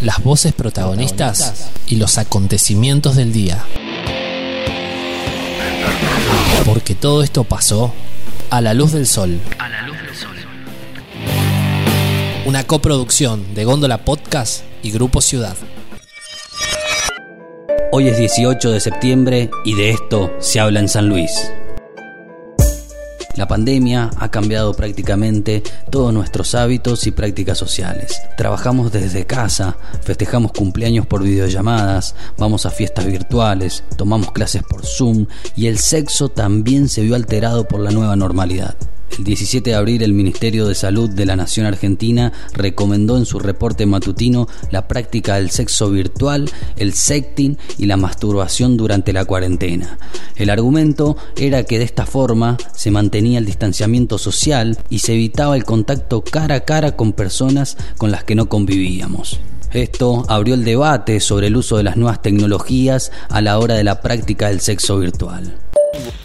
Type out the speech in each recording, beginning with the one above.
las voces protagonistas y los acontecimientos del día. Porque todo esto pasó a la luz del sol. A la luz del sol. Una coproducción de Góndola Podcast y Grupo Ciudad. Hoy es 18 de septiembre y de esto se habla en San Luis. La pandemia ha cambiado prácticamente todos nuestros hábitos y prácticas sociales. Trabajamos desde casa, festejamos cumpleaños por videollamadas, vamos a fiestas virtuales, tomamos clases por Zoom y el sexo también se vio alterado por la nueva normalidad. El 17 de abril el Ministerio de Salud de la Nación Argentina recomendó en su reporte matutino la práctica del sexo virtual, el sexting y la masturbación durante la cuarentena. El argumento era que de esta forma se mantenía el distanciamiento social y se evitaba el contacto cara a cara con personas con las que no convivíamos. Esto abrió el debate sobre el uso de las nuevas tecnologías a la hora de la práctica del sexo virtual.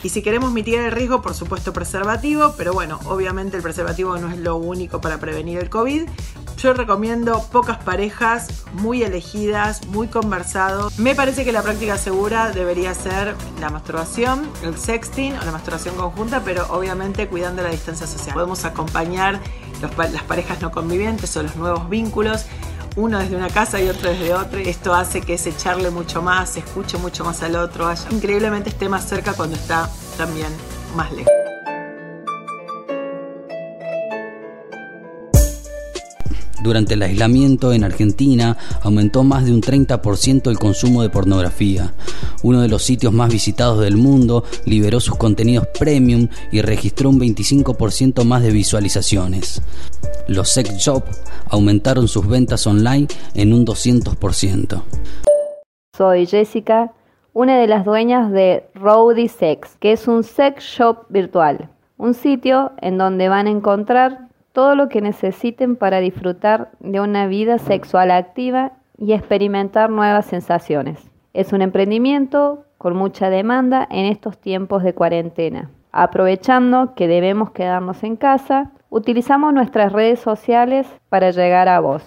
Y si queremos mitigar el riesgo, por supuesto preservativo, pero bueno, obviamente el preservativo no es lo único para prevenir el COVID. Yo recomiendo pocas parejas, muy elegidas, muy conversado. Me parece que la práctica segura debería ser la masturbación, el sexting o la masturbación conjunta, pero obviamente cuidando la distancia social. Podemos acompañar las parejas no convivientes o los nuevos vínculos uno desde una casa y otro desde otra. Esto hace que se echarle mucho más, se escuche mucho más al otro, increíblemente esté más cerca cuando está también más lejos. Durante el aislamiento en Argentina aumentó más de un 30% el consumo de pornografía. Uno de los sitios más visitados del mundo liberó sus contenidos premium y registró un 25% más de visualizaciones. Los sex shops aumentaron sus ventas online en un 200%. Soy Jessica, una de las dueñas de Rowdy Sex, que es un sex shop virtual, un sitio en donde van a encontrar todo lo que necesiten para disfrutar de una vida sexual activa y experimentar nuevas sensaciones. Es un emprendimiento con mucha demanda en estos tiempos de cuarentena. Aprovechando que debemos quedarnos en casa, utilizamos nuestras redes sociales para llegar a vos.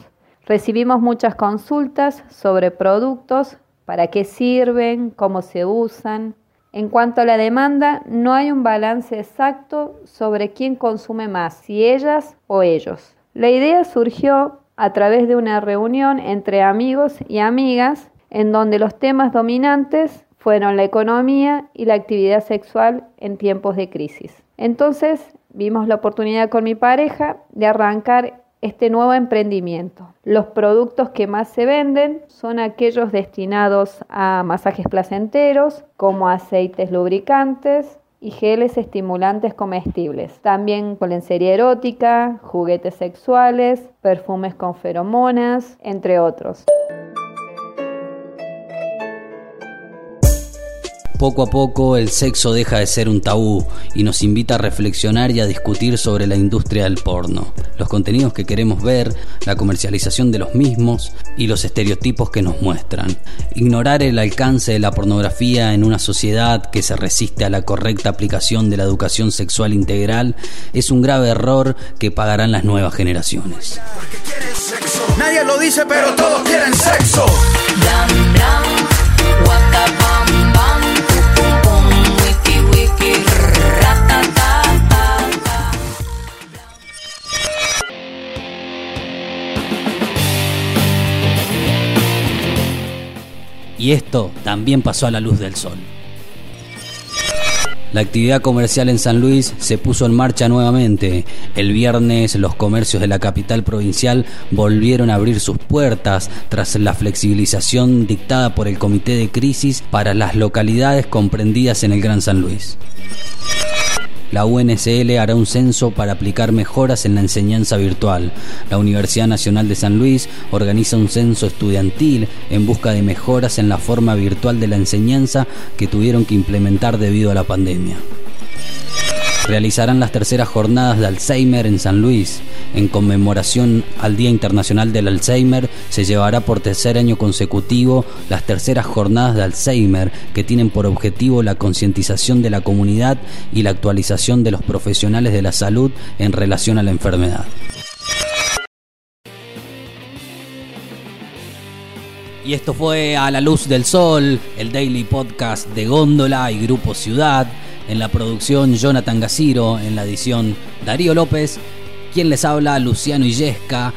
Recibimos muchas consultas sobre productos, para qué sirven, cómo se usan, en cuanto a la demanda, no hay un balance exacto sobre quién consume más, si ellas o ellos. La idea surgió a través de una reunión entre amigos y amigas en donde los temas dominantes fueron la economía y la actividad sexual en tiempos de crisis. Entonces vimos la oportunidad con mi pareja de arrancar este nuevo emprendimiento. Los productos que más se venden son aquellos destinados a masajes placenteros, como aceites lubricantes y geles estimulantes comestibles. También con lencería erótica, juguetes sexuales, perfumes con feromonas, entre otros. Poco a poco el sexo deja de ser un tabú y nos invita a reflexionar y a discutir sobre la industria del porno, los contenidos que queremos ver, la comercialización de los mismos y los estereotipos que nos muestran. Ignorar el alcance de la pornografía en una sociedad que se resiste a la correcta aplicación de la educación sexual integral es un grave error que pagarán las nuevas generaciones. Nadie lo dice, pero todos quieren sexo. Y esto también pasó a la luz del sol. La actividad comercial en San Luis se puso en marcha nuevamente. El viernes los comercios de la capital provincial volvieron a abrir sus puertas tras la flexibilización dictada por el Comité de Crisis para las localidades comprendidas en el Gran San Luis. La UNSL hará un censo para aplicar mejoras en la enseñanza virtual. La Universidad Nacional de San Luis organiza un censo estudiantil en busca de mejoras en la forma virtual de la enseñanza que tuvieron que implementar debido a la pandemia realizarán las terceras jornadas de Alzheimer en San Luis. En conmemoración al Día Internacional del Alzheimer, se llevará por tercer año consecutivo las terceras jornadas de Alzheimer, que tienen por objetivo la concientización de la comunidad y la actualización de los profesionales de la salud en relación a la enfermedad. Y esto fue A la Luz del Sol, el daily podcast de Góndola y Grupo Ciudad. En la producción Jonathan Gaciro, en la edición Darío López. Quien les habla, Luciano Illesca.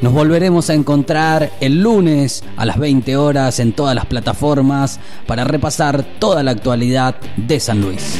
Nos volveremos a encontrar el lunes a las 20 horas en todas las plataformas para repasar toda la actualidad de San Luis.